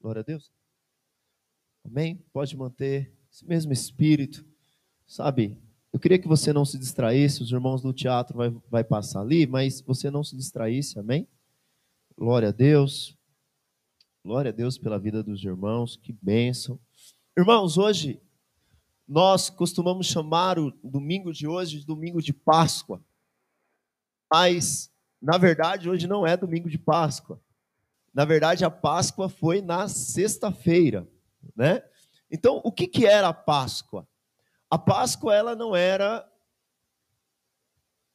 Glória a Deus. Amém? Pode manter esse mesmo espírito. Sabe, eu queria que você não se distraísse, os irmãos do teatro vai, vai passar ali, mas você não se distraísse, amém? Glória a Deus. Glória a Deus pela vida dos irmãos, que bênção. Irmãos, hoje nós costumamos chamar o domingo de hoje de domingo de Páscoa. Mas, na verdade, hoje não é domingo de Páscoa. Na verdade, a Páscoa foi na sexta-feira, né? Então, o que, que era a Páscoa? A Páscoa ela não era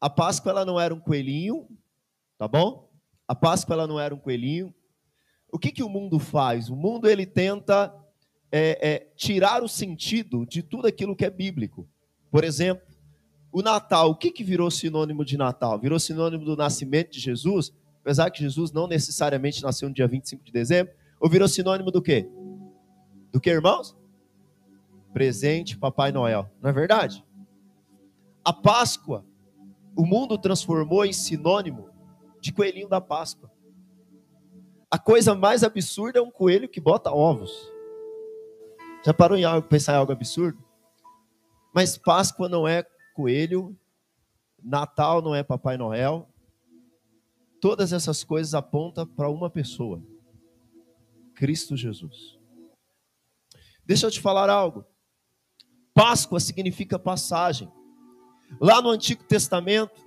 a Páscoa ela não era um coelhinho, tá bom? A Páscoa ela não era um coelhinho. O que, que o mundo faz? O mundo ele tenta é, é, tirar o sentido de tudo aquilo que é bíblico. Por exemplo, o Natal. O que, que virou sinônimo de Natal? Virou sinônimo do nascimento de Jesus, apesar que Jesus não necessariamente nasceu no dia 25 de dezembro. Ou virou sinônimo do quê? Do que, irmãos? presente Papai Noel. Não é verdade? A Páscoa, o mundo transformou em sinônimo de coelhinho da Páscoa. A coisa mais absurda é um coelho que bota ovos. Já parou em algo, pensar em algo absurdo? Mas Páscoa não é coelho, Natal não é Papai Noel. Todas essas coisas apontam para uma pessoa: Cristo Jesus. Deixa eu te falar algo. Páscoa significa passagem. Lá no Antigo Testamento,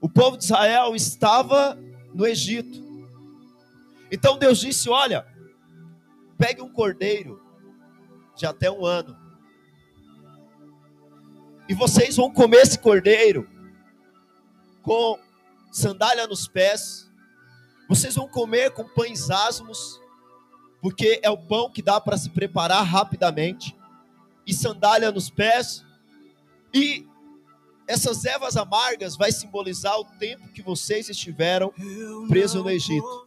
o povo de Israel estava no Egito. Então Deus disse: Olha, pegue um cordeiro de até um ano, e vocês vão comer esse cordeiro com sandália nos pés, vocês vão comer com pães asmos, porque é o pão que dá para se preparar rapidamente e sandália nos pés. E essas ervas amargas vai simbolizar o tempo que vocês estiveram presos no Egito.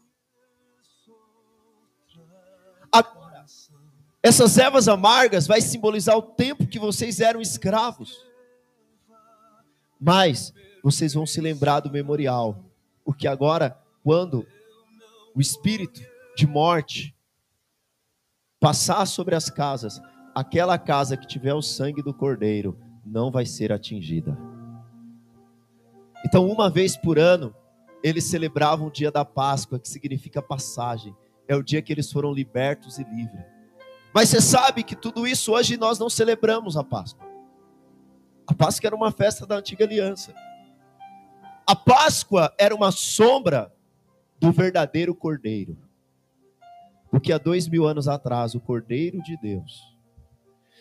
Essas ervas amargas vai simbolizar o tempo que vocês eram escravos. Mas vocês vão se lembrar do memorial, porque agora, quando o espírito de morte passar sobre as casas, aquela casa que tiver o sangue do cordeiro não vai ser atingida. Então, uma vez por ano, eles celebravam o dia da Páscoa, que significa passagem. É o dia que eles foram libertos e livres. Mas você sabe que tudo isso hoje nós não celebramos a Páscoa. A Páscoa era uma festa da antiga aliança. A Páscoa era uma sombra do verdadeiro Cordeiro. Porque há dois mil anos atrás, o Cordeiro de Deus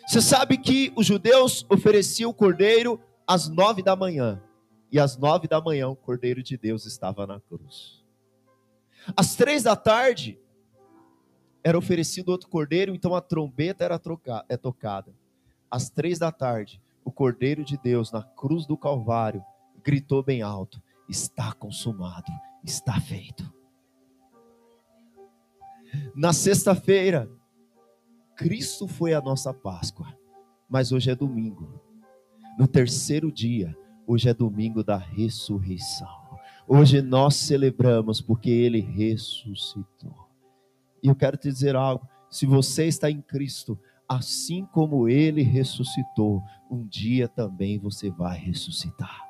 você sabe que os judeus ofereciam o cordeiro às nove da manhã. E às nove da manhã o cordeiro de Deus estava na cruz. Às três da tarde era oferecido outro cordeiro, então a trombeta era troca, é tocada. Às três da tarde, o cordeiro de Deus na cruz do Calvário gritou bem alto: Está consumado, está feito. Na sexta-feira, Cristo foi a nossa Páscoa, mas hoje é domingo. No terceiro dia, hoje é domingo da ressurreição. Hoje nós celebramos porque ele ressuscitou. E eu quero te dizer algo: se você está em Cristo, assim como ele ressuscitou, um dia também você vai ressuscitar.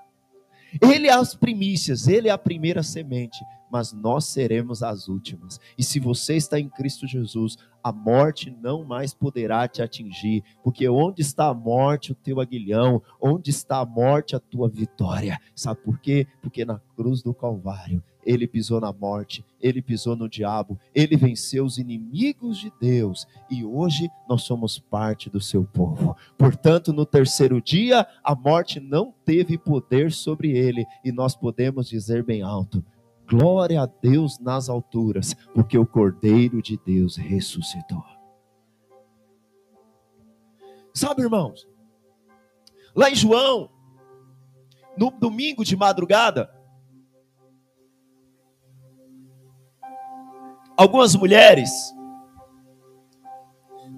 Ele é as primícias, ele é a primeira semente, mas nós seremos as últimas. E se você está em Cristo Jesus, a morte não mais poderá te atingir, porque onde está a morte, o teu aguilhão, onde está a morte, a tua vitória. Sabe por quê? Porque na cruz do Calvário, ele pisou na morte, ele pisou no diabo, ele venceu os inimigos de Deus e hoje nós somos parte do seu povo. Portanto, no terceiro dia, a morte não teve poder sobre ele e nós podemos dizer bem alto: Glória a Deus nas alturas, porque o Cordeiro de Deus ressuscitou. Sabe, irmãos, lá em João, no domingo de madrugada, algumas mulheres,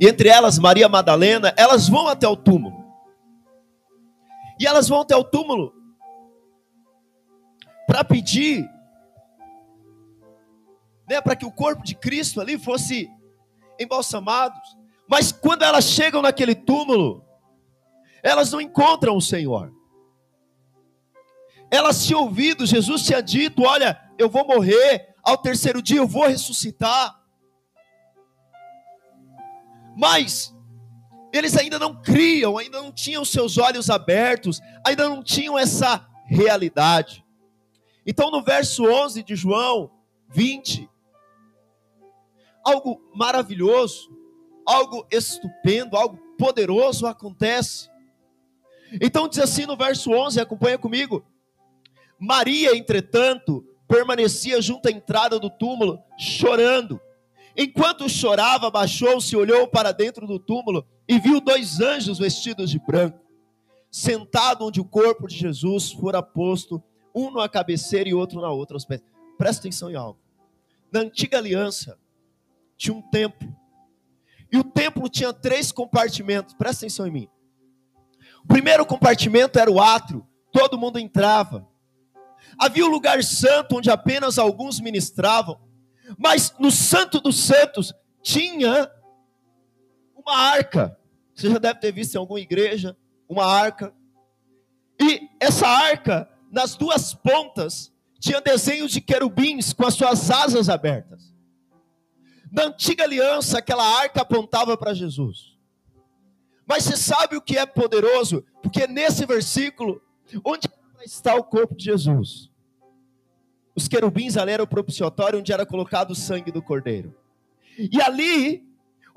entre elas Maria Madalena, elas vão até o túmulo. E elas vão até o túmulo para pedir né, para que o corpo de Cristo ali fosse embalsamados. Mas quando elas chegam naquele túmulo, elas não encontram o Senhor. Elas tinham ouvido, Jesus tinha dito: Olha, eu vou morrer, ao terceiro dia eu vou ressuscitar. Mas eles ainda não criam, ainda não tinham seus olhos abertos, ainda não tinham essa realidade. Então, no verso 11 de João 20, algo maravilhoso, algo estupendo, algo poderoso acontece. Então, diz assim no verso 11, acompanha comigo. Maria, entretanto, permanecia junto à entrada do túmulo, chorando. Enquanto chorava, baixou-se, olhou para dentro do túmulo e viu dois anjos vestidos de branco, sentado onde o corpo de Jesus fora posto, um na cabeceira e outro na outra pés. Presta atenção em algo. Na antiga aliança, tinha um templo. E o templo tinha três compartimentos. Presta atenção em mim. O primeiro compartimento era o átrio, todo mundo entrava. Havia o um lugar santo onde apenas alguns ministravam, mas no Santo dos Santos tinha uma arca. Você já deve ter visto em alguma igreja uma arca. E essa arca, nas duas pontas, tinha desenhos de querubins com as suas asas abertas. Na antiga aliança, aquela arca apontava para Jesus. Mas você sabe o que é poderoso? Porque nesse versículo, onde está o corpo de Jesus? Os querubins ali era o propiciatório onde era colocado o sangue do cordeiro. E ali,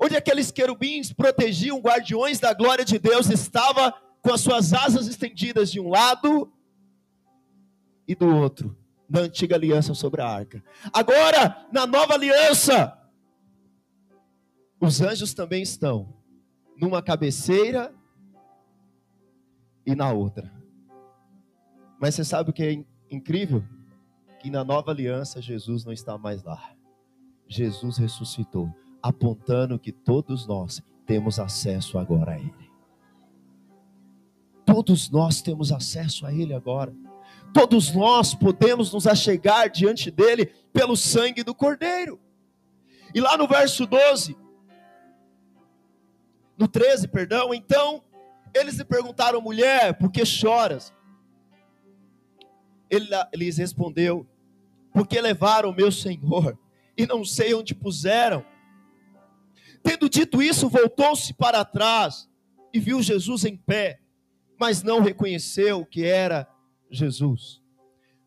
onde aqueles querubins protegiam guardiões da glória de Deus, estava com as suas asas estendidas de um lado e do outro, na antiga aliança sobre a arca. Agora, na nova aliança, os anjos também estão numa cabeceira e na outra. Mas você sabe o que é incrível? Que na nova aliança Jesus não está mais lá. Jesus ressuscitou, apontando que todos nós temos acesso agora a Ele. Todos nós temos acesso a Ele agora. Todos nós podemos nos achegar diante dele pelo sangue do Cordeiro. E lá no verso 12, no 13, perdão, então eles lhe perguntaram, mulher, por que choras? Ele, lhes respondeu, porque levaram o meu Senhor e não sei onde puseram. Tendo dito isso, voltou-se para trás e viu Jesus em pé, mas não reconheceu que era Jesus.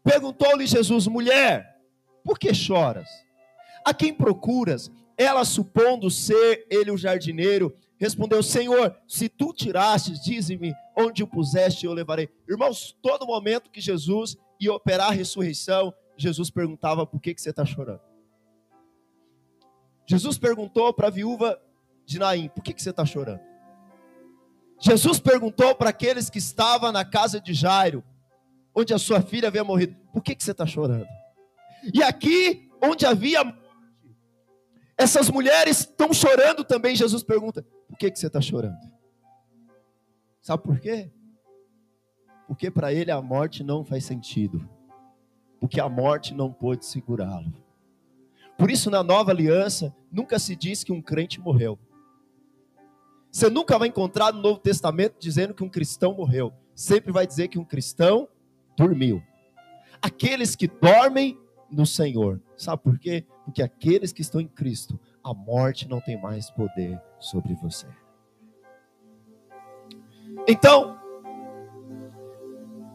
Perguntou-lhe Jesus, mulher, por que choras? A quem procuras? Ela, supondo ser ele o jardineiro, respondeu: Senhor, se tu tirastes, dize-me onde o puseste, eu levarei. Irmãos, todo momento que Jesus ia operar a ressurreição, Jesus perguntava: por que, que você está chorando? Jesus perguntou para a viúva de Naim: por que, que você está chorando? Jesus perguntou para aqueles que estavam na casa de Jairo, onde a sua filha havia morrido: por que, que você está chorando? E aqui, onde havia morte, essas mulheres estão chorando também. Jesus pergunta: por que, que você está chorando? Sabe por quê? Porque para ele a morte não faz sentido porque a morte não pôde segurá-lo. Por isso, na nova aliança, nunca se diz que um crente morreu. Você nunca vai encontrar no Novo Testamento dizendo que um cristão morreu. Sempre vai dizer que um cristão dormiu. Aqueles que dormem no Senhor. Sabe por quê? Porque aqueles que estão em Cristo, a morte não tem mais poder sobre você. Então,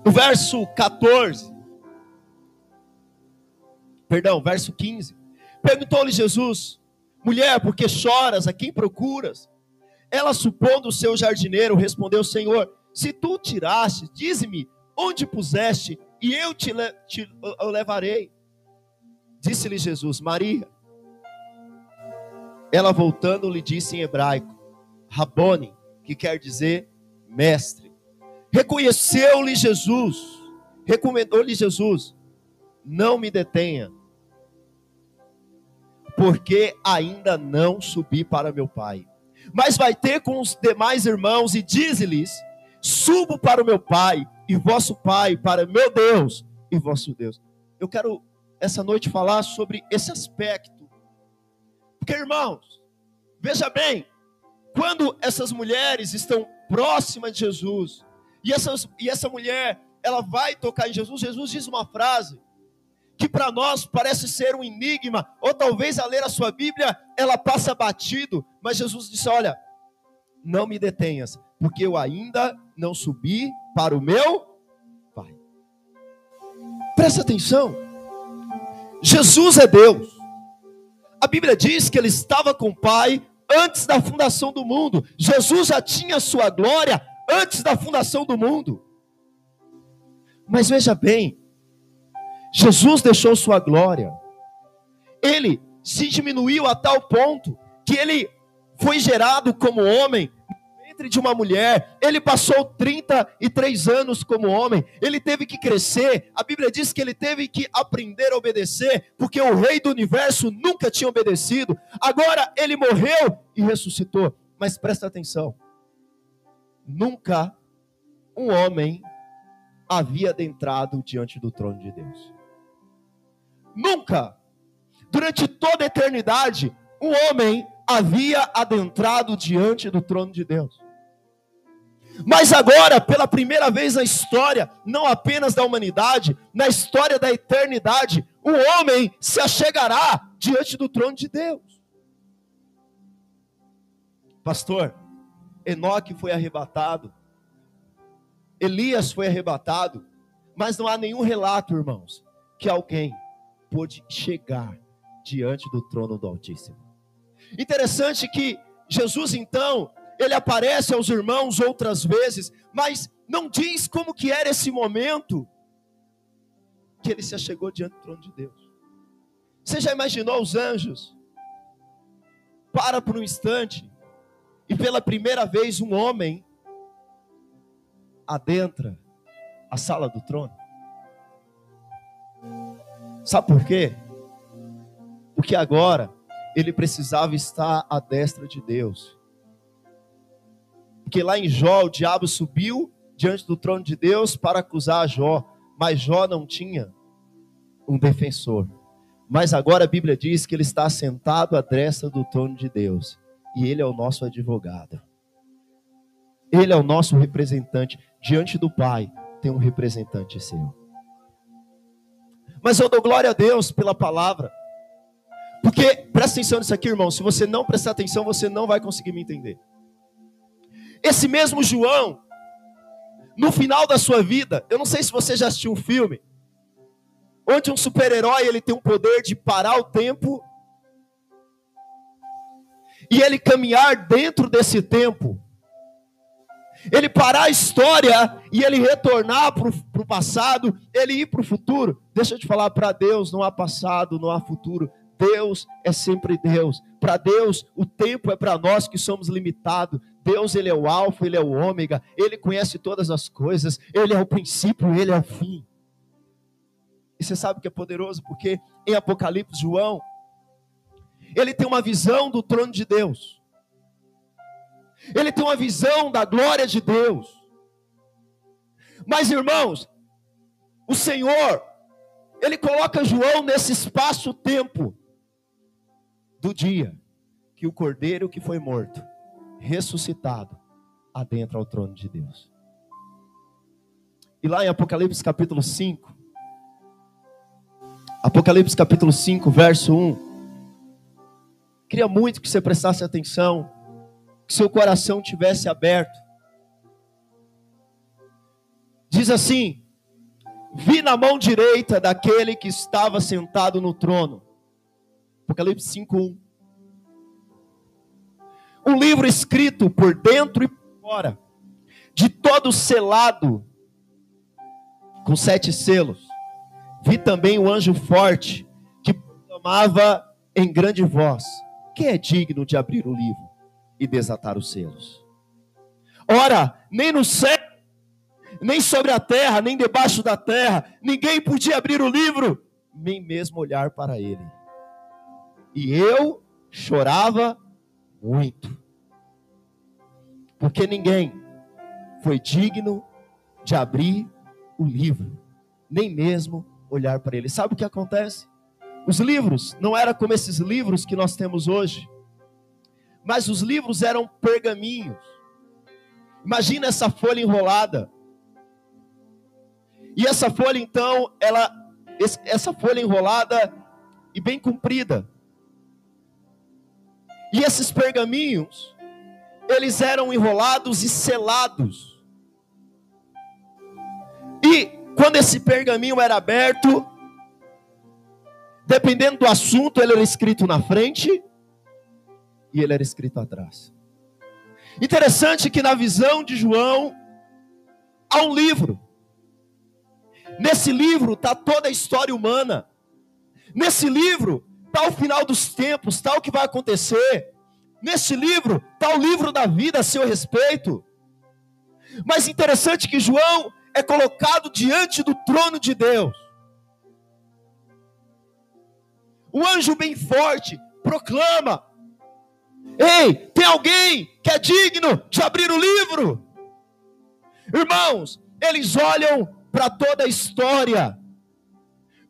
no verso 14, perdão, verso 15. Perguntou-lhe Jesus: Mulher, por que choras? A quem procuras? Ela, supondo o seu jardineiro, respondeu: Senhor, se tu tiraste, dize-me onde puseste, e eu te, te eu levarei. Disse-lhe Jesus: Maria. Ela voltando lhe disse em hebraico: Rabone, que quer dizer mestre. Reconheceu-lhe Jesus, recomendou-lhe Jesus: Não me detenha, porque ainda não subi para meu pai. Mas vai ter com os demais irmãos e diz-lhes: Subo para o meu pai e vosso pai, para meu Deus e vosso Deus. Eu quero essa noite falar sobre esse aspecto. Porque, irmãos, Veja bem, quando essas mulheres estão próximas de Jesus, e, essas, e essa mulher, ela vai tocar em Jesus, Jesus diz uma frase que para nós parece ser um enigma, ou talvez a ler a sua Bíblia, ela passa batido, mas Jesus disse: Olha, não me detenhas, porque eu ainda não subi para o meu Pai. Presta atenção, Jesus é Deus. A Bíblia diz que ele estava com o Pai antes da fundação do mundo. Jesus já tinha sua glória antes da fundação do mundo. Mas veja bem, Jesus deixou sua glória. Ele se diminuiu a tal ponto que ele foi gerado como homem ventre de uma mulher. Ele passou 33 anos como homem. Ele teve que crescer. A Bíblia diz que ele teve que aprender a obedecer, porque o rei do universo nunca tinha obedecido. Agora ele morreu e ressuscitou. Mas presta atenção. Nunca um homem havia adentrado diante do trono de Deus. Nunca, durante toda a eternidade, um homem havia adentrado diante do trono de Deus. Mas agora, pela primeira vez na história, não apenas da humanidade, na história da eternidade, o homem se achegará diante do trono de Deus. Pastor, Enoque foi arrebatado, Elias foi arrebatado, mas não há nenhum relato, irmãos, que alguém pôde chegar diante do trono do Altíssimo. Interessante que Jesus então, ele aparece aos irmãos outras vezes, mas não diz como que era esse momento que ele se achegou diante do trono de Deus. Você já imaginou os anjos? Para por um instante e pela primeira vez um homem adentra a sala do trono. Sabe por quê? Porque agora ele precisava estar à destra de Deus. Porque lá em Jó, o diabo subiu diante do trono de Deus para acusar Jó, mas Jó não tinha um defensor. Mas agora a Bíblia diz que ele está sentado à destra do trono de Deus, e ele é o nosso advogado. Ele é o nosso representante diante do Pai, tem um representante seu. Mas eu dou glória a Deus pela palavra. Porque, presta atenção nisso aqui, irmão. Se você não prestar atenção, você não vai conseguir me entender. Esse mesmo João, no final da sua vida, eu não sei se você já assistiu um filme, onde um super-herói ele tem o poder de parar o tempo e ele caminhar dentro desse tempo. Ele parar a história e ele retornar para o passado, ele ir para o futuro. Deixa eu te falar, para Deus não há passado, não há futuro. Deus é sempre Deus. Para Deus, o tempo é para nós que somos limitados. Deus, ele é o alfa, ele é o ômega, ele conhece todas as coisas, ele é o princípio, ele é o fim. E você sabe que é poderoso porque em Apocalipse, João, ele tem uma visão do trono de Deus. Ele tem uma visão da glória de Deus. Mas irmãos, o Senhor, ele coloca João nesse espaço-tempo do dia que o cordeiro que foi morto, ressuscitado, adentra ao trono de Deus. E lá em Apocalipse capítulo 5, Apocalipse capítulo 5, verso 1. Queria muito que você prestasse atenção, seu coração tivesse aberto. Diz assim: Vi na mão direita daquele que estava sentado no trono Apocalipse 5:1. Um livro escrito por dentro e por fora, de todo selado com sete selos. Vi também o um anjo forte que proclamava em grande voz: Quem é digno de abrir o livro e desatar os selos? Ora, nem no céu, nem sobre a terra, nem debaixo da terra, ninguém podia abrir o livro, nem mesmo olhar para ele. E eu chorava muito. Porque ninguém foi digno de abrir o livro, nem mesmo olhar para ele. Sabe o que acontece? Os livros não eram como esses livros que nós temos hoje. Mas os livros eram pergaminhos. Imagina essa folha enrolada. E essa folha, então, ela, essa folha enrolada e bem comprida. E esses pergaminhos, eles eram enrolados e selados. E quando esse pergaminho era aberto, dependendo do assunto, ele era escrito na frente e ele era escrito atrás. Interessante que na visão de João há um livro. Nesse livro está toda a história humana. Nesse livro está o final dos tempos, está o que vai acontecer. Nesse livro está o livro da vida a seu respeito. Mas interessante que João é colocado diante do trono de Deus. O anjo bem forte proclama: Ei, tem alguém que é digno de abrir o livro? Irmãos, eles olham para toda a história,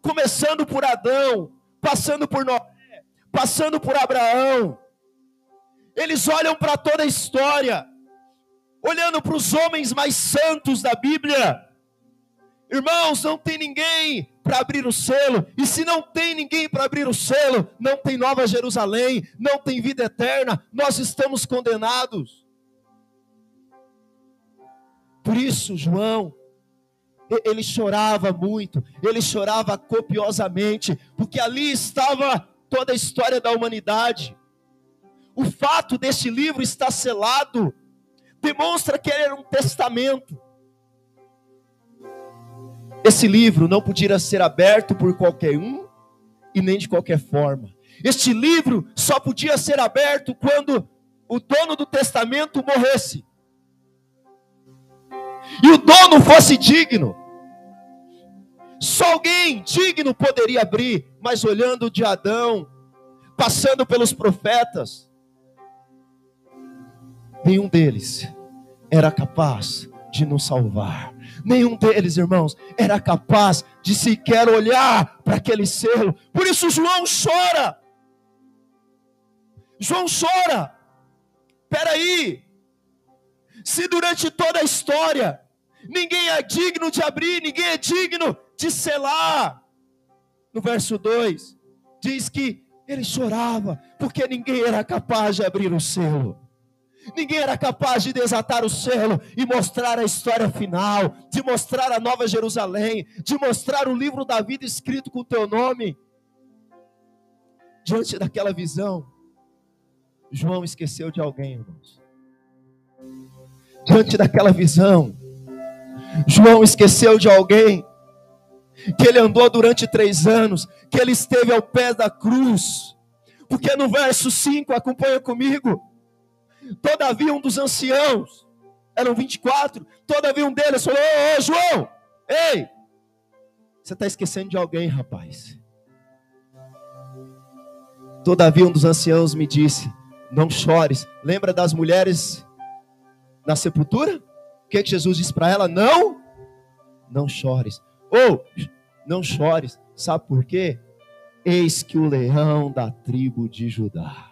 começando por Adão, passando por Noé, passando por Abraão. Eles olham para toda a história, olhando para os homens mais santos da Bíblia. Irmãos, não tem ninguém para abrir o selo. E se não tem ninguém para abrir o selo, não tem Nova Jerusalém, não tem vida eterna, nós estamos condenados. Por isso, João, ele chorava muito, ele chorava copiosamente, porque ali estava toda a história da humanidade. O fato deste livro estar selado demonstra que ele era um testamento. Esse livro não podia ser aberto por qualquer um e nem de qualquer forma. Este livro só podia ser aberto quando o dono do testamento morresse. E o dono fosse digno. Só alguém digno poderia abrir, mas olhando de Adão, passando pelos profetas, nenhum deles era capaz de nos salvar. Nenhum deles, irmãos, era capaz de sequer olhar para aquele selo. Por isso João chora. João chora. Peraí. Se durante toda a história ninguém é digno de abrir, ninguém é digno de selar. No verso 2 diz que ele chorava porque ninguém era capaz de abrir o selo. Ninguém era capaz de desatar o selo e mostrar a história final, de mostrar a nova Jerusalém, de mostrar o livro da vida escrito com o teu nome. Diante daquela visão, João esqueceu de alguém, irmãos. Diante daquela visão, João esqueceu de alguém que ele andou durante três anos, que ele esteve ao pé da cruz, porque no verso 5, acompanha comigo, Todavia, um dos anciãos, eram 24, todavia um deles falou: Ô, ô João, ei, você está esquecendo de alguém, rapaz. Todavia, um dos anciãos me disse: Não chores. Lembra das mulheres na sepultura? O que, que Jesus disse para ela? Não, não chores. Ou, não chores. Sabe por quê? Eis que o leão da tribo de Judá.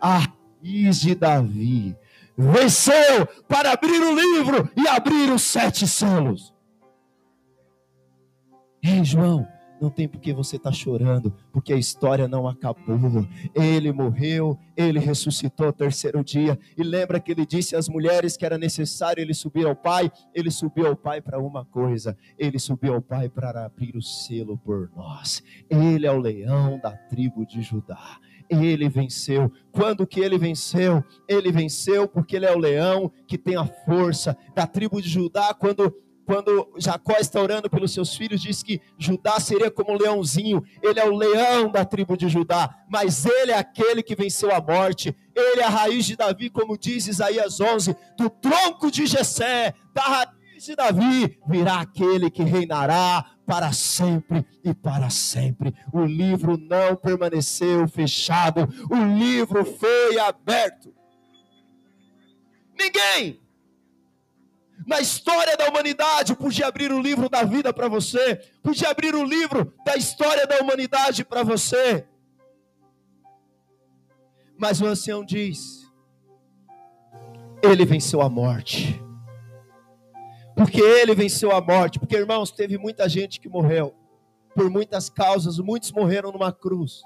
Ah, raiz de Davi, venceu para abrir o livro e abrir os sete selos. Ei, João, não tem por que você estar tá chorando, porque a história não acabou. Ele morreu, ele ressuscitou ao terceiro dia. E lembra que ele disse às mulheres que era necessário ele subir ao Pai? Ele subiu ao Pai para uma coisa: ele subiu ao Pai para abrir o selo por nós. Ele é o leão da tribo de Judá ele venceu. Quando que ele venceu? Ele venceu porque ele é o leão que tem a força da tribo de Judá. Quando quando Jacó está orando pelos seus filhos, diz que Judá seria como um leãozinho, ele é o leão da tribo de Judá, mas ele é aquele que venceu a morte, ele é a raiz de Davi, como diz Isaías 11, do tronco de Jessé, da raiz de Davi, virá aquele que reinará para sempre e para sempre. O livro não permaneceu fechado, o livro foi aberto. Ninguém na história da humanidade podia abrir o livro da vida para você, podia abrir o livro da história da humanidade para você. Mas o ancião diz: Ele venceu a morte. Porque ele venceu a morte. Porque, irmãos, teve muita gente que morreu. Por muitas causas, muitos morreram numa cruz.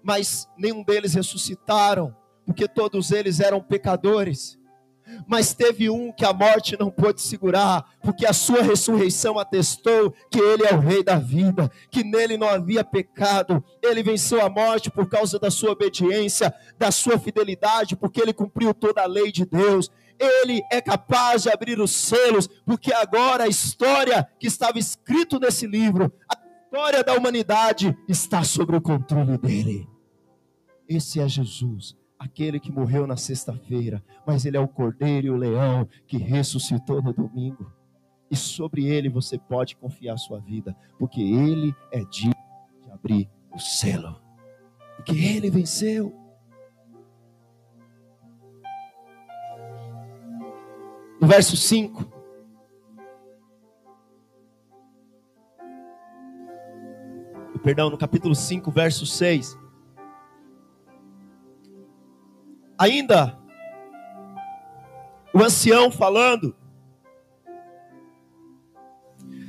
Mas nenhum deles ressuscitaram. Porque todos eles eram pecadores mas teve um que a morte não pôde segurar, porque a sua ressurreição atestou que ele é o rei da vida, que nele não havia pecado. Ele venceu a morte por causa da sua obediência, da sua fidelidade, porque ele cumpriu toda a lei de Deus. Ele é capaz de abrir os selos, porque agora a história que estava escrito nesse livro, a história da humanidade está sob o controle dele. Esse é Jesus aquele que morreu na sexta-feira, mas ele é o cordeiro e o leão que ressuscitou no domingo. E sobre ele você pode confiar sua vida, porque ele é digno de abrir o selo. Porque ele venceu. No verso 5, perdão, no capítulo 5, verso 6. Ainda, o ancião falando.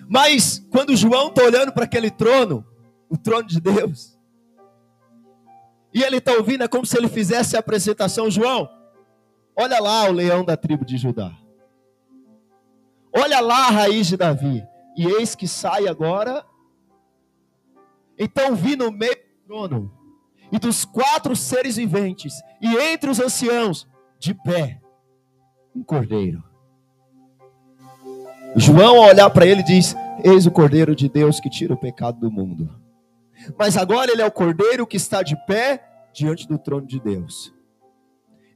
Mas quando João está olhando para aquele trono, o trono de Deus, e ele está ouvindo, é como se ele fizesse a apresentação: João, olha lá o leão da tribo de Judá, olha lá a raiz de Davi, e eis que sai agora. Então vi no meio do trono e dos quatro seres viventes, e entre os anciãos, de pé, um cordeiro. João, ao olhar para ele, diz: Eis o cordeiro de Deus que tira o pecado do mundo. Mas agora ele é o cordeiro que está de pé diante do trono de Deus.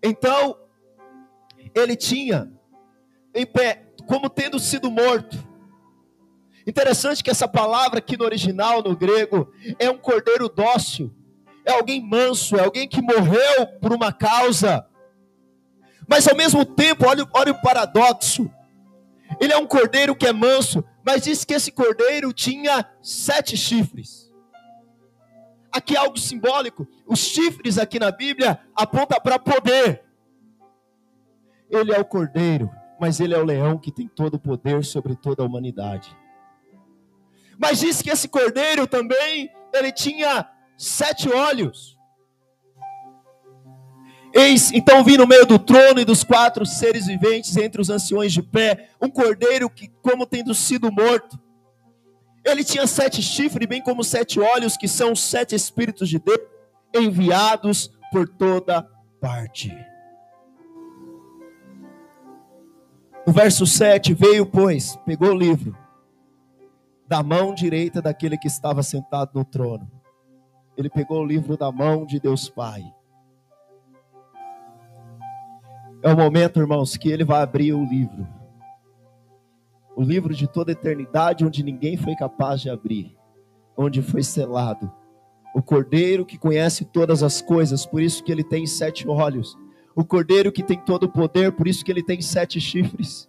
Então, ele tinha em pé, como tendo sido morto. Interessante que essa palavra aqui no original, no grego, é um cordeiro dócil é alguém manso, é alguém que morreu por uma causa. Mas ao mesmo tempo, olha, olha o paradoxo. Ele é um cordeiro que é manso, mas diz que esse cordeiro tinha sete chifres. Aqui é algo simbólico. Os chifres aqui na Bíblia apontam para poder. Ele é o cordeiro, mas ele é o leão que tem todo o poder sobre toda a humanidade. Mas diz que esse cordeiro também, ele tinha sete olhos. Eis, então vi no meio do trono e dos quatro seres viventes entre os anciões de pé, um cordeiro que, como tendo sido morto, ele tinha sete chifres, bem como sete olhos, que são os sete espíritos de Deus, enviados por toda parte. No verso 7, veio, pois, pegou o livro da mão direita daquele que estava sentado no trono ele pegou o livro da mão de Deus Pai. É o momento, irmãos, que ele vai abrir o livro. O livro de toda eternidade, onde ninguém foi capaz de abrir, onde foi selado. O cordeiro que conhece todas as coisas, por isso que ele tem sete olhos. O cordeiro que tem todo o poder, por isso que ele tem sete chifres.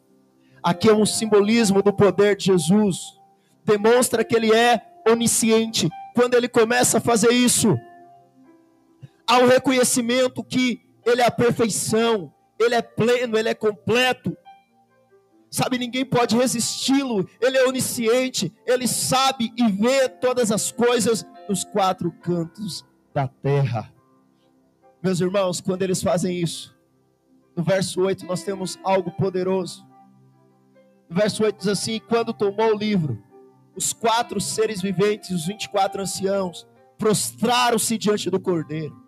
Aqui é um simbolismo do poder de Jesus. Demonstra que ele é onisciente, quando ele começa a fazer isso, há o um reconhecimento que ele é a perfeição, ele é pleno, ele é completo. Sabe, ninguém pode resisti-lo, ele é onisciente, ele sabe e vê todas as coisas nos quatro cantos da terra. Meus irmãos, quando eles fazem isso, no verso 8 nós temos algo poderoso. No verso 8 diz assim: Quando tomou o livro, os quatro seres viventes, os 24 anciãos, prostraram-se diante do cordeiro,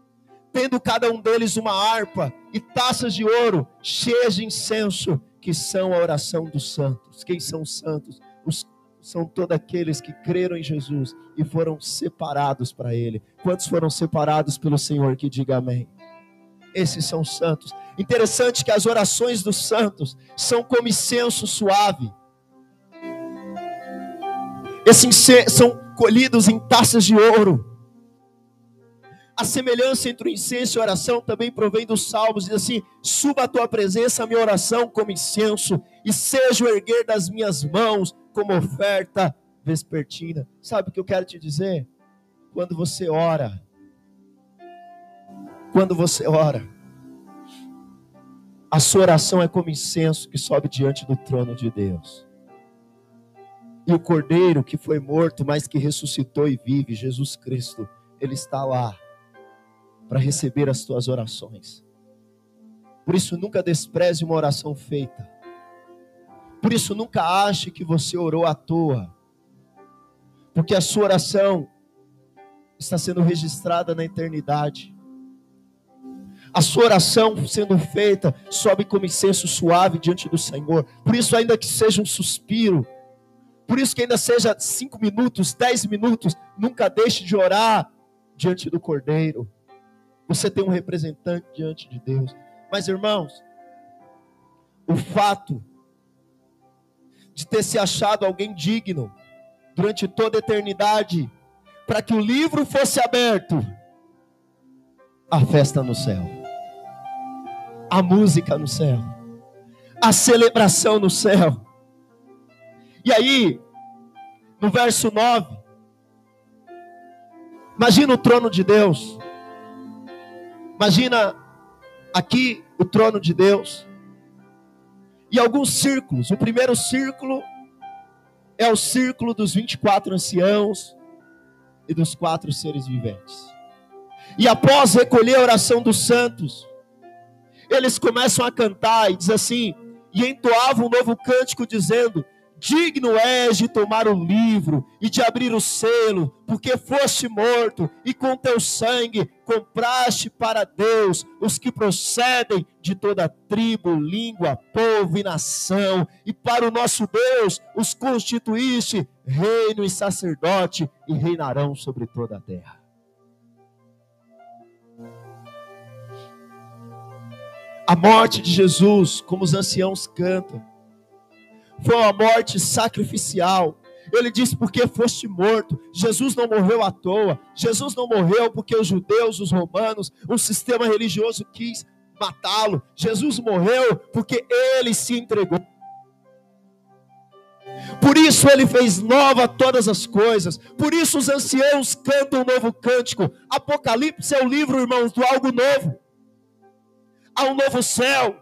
tendo cada um deles uma harpa e taças de ouro cheias de incenso, que são a oração dos santos. Quem são os santos? Os são todos aqueles que creram em Jesus e foram separados para Ele. Quantos foram separados pelo Senhor? Que diga amém. Esses são os santos. Interessante que as orações dos santos são como incenso suave esses são colhidos em taças de ouro. A semelhança entre o incenso e a oração também provém dos salmos, diz assim: suba a tua presença a minha oração como incenso, e seja o erguer das minhas mãos como oferta vespertina. Sabe o que eu quero te dizer? Quando você ora, quando você ora, a sua oração é como incenso que sobe diante do trono de Deus. E o cordeiro que foi morto, mas que ressuscitou e vive, Jesus Cristo, ele está lá para receber as tuas orações. Por isso, nunca despreze uma oração feita. Por isso, nunca ache que você orou à toa. Porque a sua oração está sendo registrada na eternidade. A sua oração sendo feita sobe como incenso suave diante do Senhor. Por isso, ainda que seja um suspiro, por isso que ainda seja cinco minutos, dez minutos, nunca deixe de orar diante do Cordeiro. Você tem um representante diante de Deus. Mas, irmãos, o fato de ter se achado alguém digno durante toda a eternidade, para que o livro fosse aberto, a festa no céu, a música no céu, a celebração no céu. E aí, no verso 9, imagina o trono de Deus, imagina aqui o trono de Deus, e alguns círculos. O primeiro círculo é o círculo dos 24 anciãos e dos quatro seres viventes. E após recolher a oração dos santos, eles começam a cantar e diz assim: e entoavam um novo cântico dizendo: Digno és de tomar o livro e de abrir o selo, porque foste morto e com teu sangue compraste para Deus os que procedem de toda tribo, língua, povo e nação, e para o nosso Deus os constituíste reino e sacerdote e reinarão sobre toda a terra. A morte de Jesus, como os anciãos cantam, foi uma morte sacrificial. Ele disse: porque foste morto. Jesus não morreu à toa. Jesus não morreu porque os judeus, os romanos, o sistema religioso quis matá-lo. Jesus morreu porque ele se entregou. Por isso ele fez nova todas as coisas. Por isso os anciãos cantam um novo cântico. Apocalipse é o livro, irmãos, do algo novo. Há um novo céu,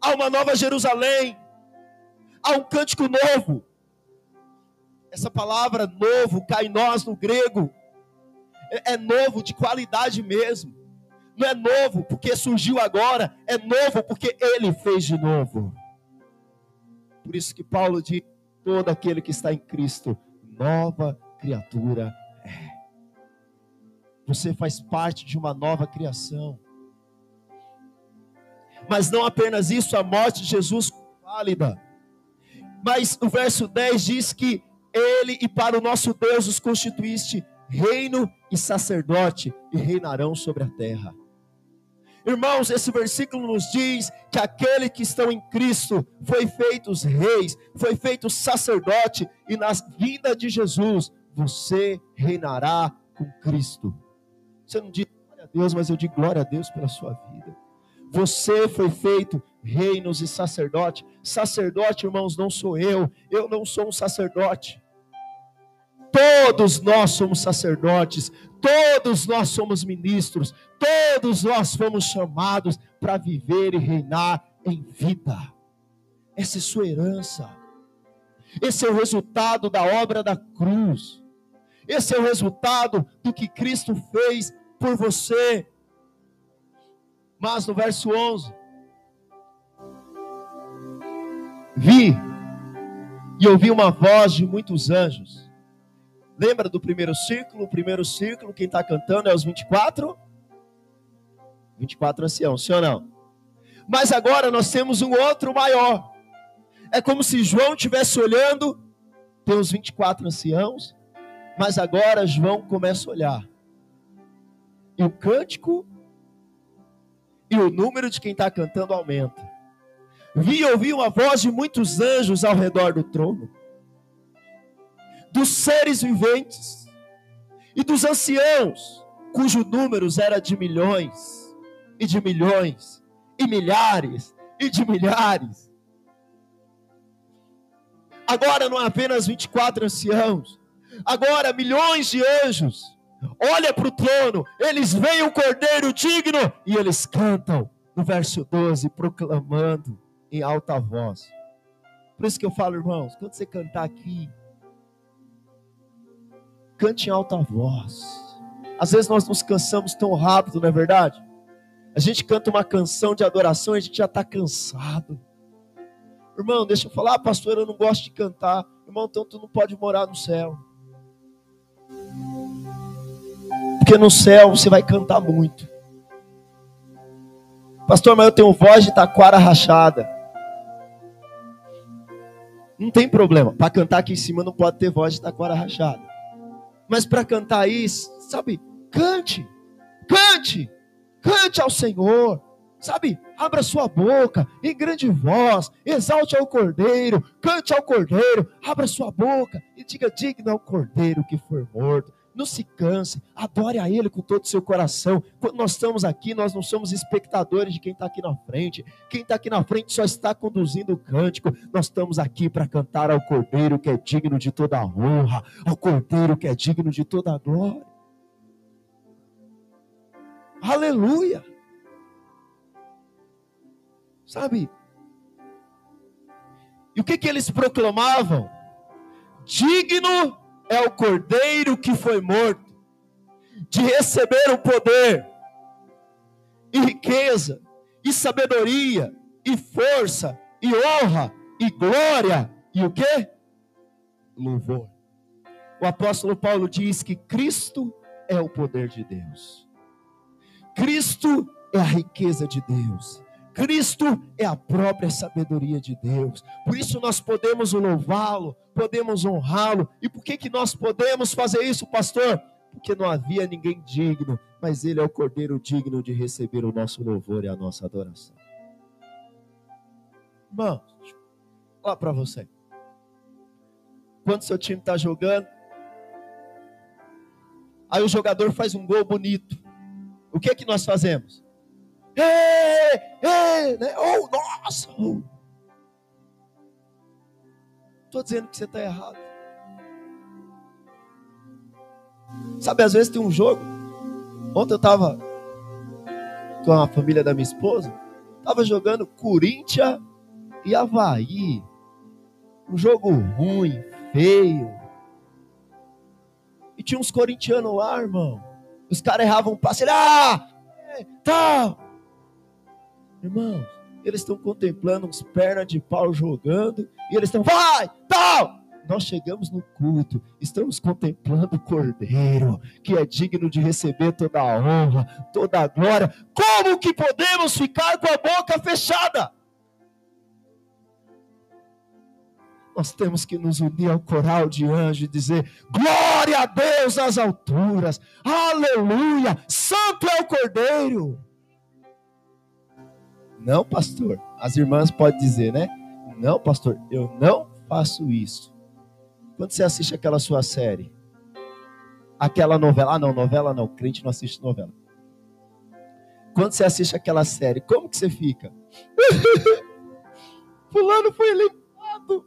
há uma nova Jerusalém, há um cântico novo. Essa palavra novo, cai nós no grego, é, é novo de qualidade mesmo. Não é novo porque surgiu agora, é novo porque ele fez de novo. Por isso que Paulo diz: todo aquele que está em Cristo, nova criatura é. Você faz parte de uma nova criação. Mas não apenas isso, a morte de Jesus válida. Mas o verso 10 diz que ele e para o nosso Deus os constituíste reino e sacerdote e reinarão sobre a terra. Irmãos, esse versículo nos diz que aquele que estão em Cristo foi feito reis, foi feito sacerdote e na vinda de Jesus você reinará com Cristo. Você não diz glória a Deus, mas eu digo glória a Deus pela sua vida. Você foi feito reinos e sacerdote. Sacerdote, irmãos, não sou eu. Eu não sou um sacerdote. Todos nós somos sacerdotes, todos nós somos ministros, todos nós fomos chamados para viver e reinar em vida. Essa é sua herança. Esse é o resultado da obra da cruz. Esse é o resultado do que Cristo fez por você. Mas no verso 11, vi e ouvi uma voz de muitos anjos. Lembra do primeiro círculo? O primeiro círculo, quem está cantando é os 24? 24 anciãos, sim ou não? Mas agora nós temos um outro maior. É como se João estivesse olhando, tem os 24 anciãos, mas agora João começa a olhar. E o cântico e o número de quem está cantando aumenta. Vi e ouvi uma voz de muitos anjos ao redor do trono, dos seres viventes e dos anciãos, cujo número era de milhões e de milhões e milhares e de milhares. Agora não é apenas 24 anciãos, agora milhões de anjos olha para o trono, eles veem o cordeiro digno e eles cantam no verso 12, proclamando em alta voz. Por isso que eu falo, irmãos, quando você cantar aqui, cante em alta voz. Às vezes nós nos cansamos tão rápido, não é verdade? A gente canta uma canção de adoração e a gente já está cansado. Irmão, deixa eu falar, ah, pastor, eu não gosto de cantar. Irmão, então tu não pode morar no céu. Porque no céu você vai cantar muito. Pastor, mas eu tenho voz de taquara rachada. Não tem problema. Para cantar aqui em cima não pode ter voz de taquara rachada. Mas para cantar aí, sabe, cante. Cante. Cante ao Senhor. Sabe, abra sua boca em grande voz, exalte ao cordeiro, cante ao cordeiro, abra sua boca e diga: digno ao cordeiro que for morto. Não se canse, adore a Ele com todo o seu coração. Quando nós estamos aqui, nós não somos espectadores de quem está aqui na frente. Quem está aqui na frente só está conduzindo o cântico. Nós estamos aqui para cantar ao Cordeiro que é digno de toda a honra, ao Cordeiro que é digno de toda a glória. Aleluia! Sabe? E o que, que eles proclamavam? Digno é o cordeiro que foi morto, de receber o poder, e riqueza, e sabedoria, e força, e honra, e glória, e o que? Louvor. O apóstolo Paulo diz que Cristo é o poder de Deus, Cristo é a riqueza de Deus. Cristo é a própria sabedoria de Deus. Por isso nós podemos louvá-lo, podemos honrá-lo. E por que, que nós podemos fazer isso, pastor? Porque não havia ninguém digno, mas ele é o cordeiro digno de receber o nosso louvor e a nossa adoração. Irmãos, lá para você. Quando seu time está jogando, aí o jogador faz um gol bonito. O que que nós fazemos? Ei, ei, né? Oh, nossa! Estou dizendo que você está errado. Sabe, às vezes tem um jogo. Ontem eu estava com a família da minha esposa. Estava jogando Corinthians e Havaí. Um jogo ruim, feio. E tinha uns corintianos lá, irmão. Os caras erravam um passe. Ele, ah, tal. Irmãos, eles estão contemplando uns pernas de pau jogando e eles estão, vai, tal. Nós chegamos no culto, estamos contemplando o Cordeiro, que é digno de receber toda a honra, toda a glória. Como que podemos ficar com a boca fechada? Nós temos que nos unir ao coral de anjos e dizer: Glória a Deus nas alturas, aleluia, Santo é o Cordeiro. Não, pastor. As irmãs podem dizer, né? Não, pastor, eu não faço isso. Quando você assiste aquela sua série, aquela novela, ah, não, novela não, crente não assiste novela. Quando você assiste aquela série, como que você fica? Fulano foi eliminado.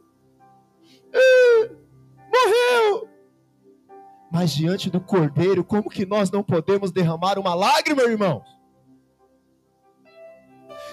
Morreu. Mas diante do Cordeiro, como que nós não podemos derramar uma lágrima, irmãos?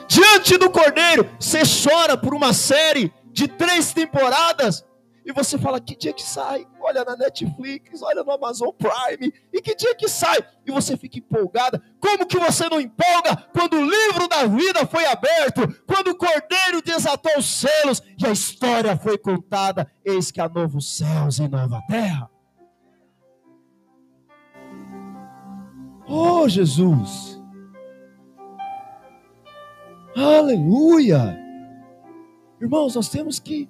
Diante do Cordeiro, você chora por uma série de três temporadas, e você fala: que dia que sai? Olha na Netflix, olha no Amazon Prime, e que dia que sai? E você fica empolgada. Como que você não empolga quando o livro da vida foi aberto, quando o Cordeiro desatou os selos e a história foi contada? Eis que há novos céus e nova terra. Oh, Jesus! Aleluia! Irmãos, nós temos que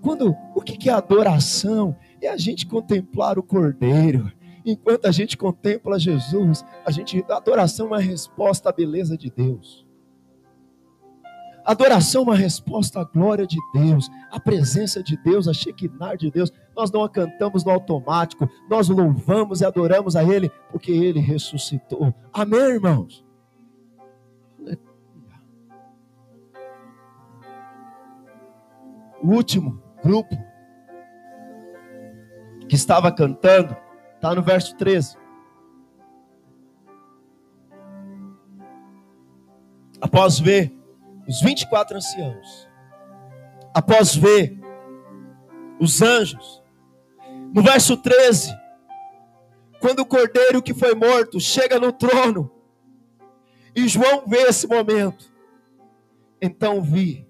quando o que é adoração? É a gente contemplar o Cordeiro. Enquanto a gente contempla Jesus, a gente a adoração é uma resposta à beleza de Deus. Adoração é uma resposta à glória de Deus, à presença de Deus, a Shekinah de Deus. Nós não a cantamos no automático, nós louvamos e adoramos a Ele, porque Ele ressuscitou. Amém, irmãos? o último grupo que estava cantando, está no verso 13. Após ver os 24 anciãos, após ver os anjos, no verso 13, quando o cordeiro que foi morto chega no trono, e João vê esse momento, então vi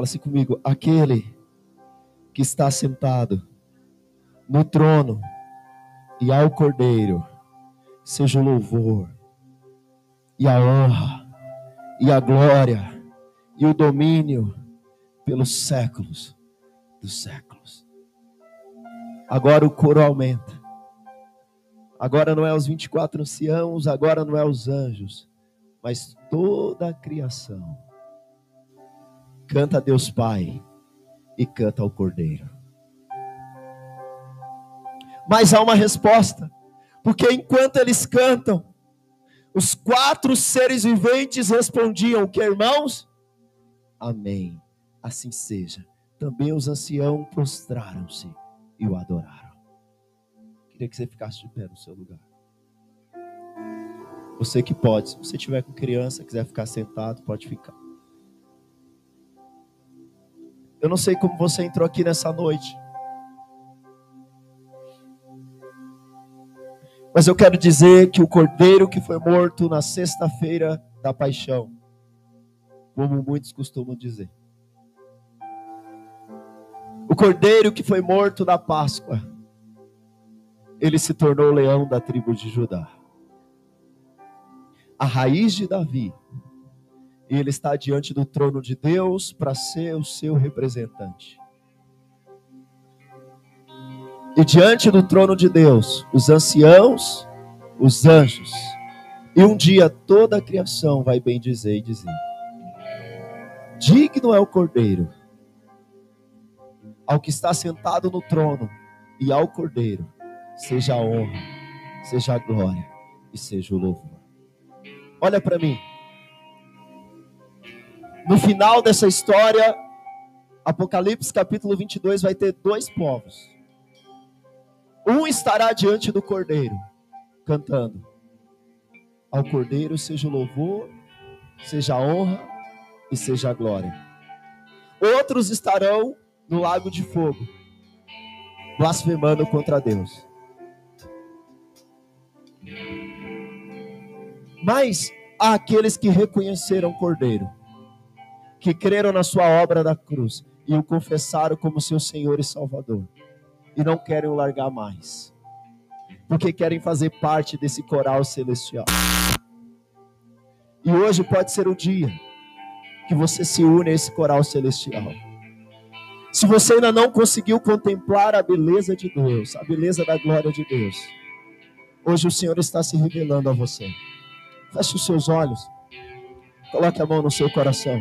Fala assim comigo: aquele que está sentado no trono e ao Cordeiro, seja o louvor, e a honra, e a glória, e o domínio pelos séculos dos séculos. Agora o coro aumenta. Agora não é os 24 anciãos, agora não é os anjos, mas toda a criação canta a Deus Pai e canta ao Cordeiro. Mas há uma resposta, porque enquanto eles cantam, os quatro seres viventes respondiam: Que irmãos? Amém. Assim seja. Também os anciãos prostraram-se e o adoraram. Queria que você ficasse de pé no seu lugar. Você que pode, se você tiver com criança, quiser ficar sentado, pode ficar. Eu não sei como você entrou aqui nessa noite. Mas eu quero dizer que o cordeiro que foi morto na sexta-feira da paixão, como muitos costumam dizer, o cordeiro que foi morto na Páscoa, ele se tornou leão da tribo de Judá. A raiz de Davi. E ele está diante do trono de Deus para ser o seu representante. E diante do trono de Deus, os anciãos, os anjos, e um dia toda a criação vai bem dizer e dizer: Digno é o Cordeiro, ao que está sentado no trono, e ao Cordeiro, seja a honra, seja a glória e seja o louvor. Olha para mim. No final dessa história, Apocalipse capítulo 22 vai ter dois povos. Um estará diante do Cordeiro, cantando: Ao Cordeiro seja o louvor, seja a honra e seja a glória. Outros estarão no lago de fogo, blasfemando contra Deus. Mas há aqueles que reconheceram o Cordeiro, que creram na sua obra da cruz e o confessaram como seu Senhor e Salvador, e não querem o largar mais, porque querem fazer parte desse coral celestial. E hoje pode ser o dia que você se une a esse coral celestial. Se você ainda não conseguiu contemplar a beleza de Deus, a beleza da glória de Deus, hoje o Senhor está se revelando a você. Feche os seus olhos. Coloque a mão no seu coração.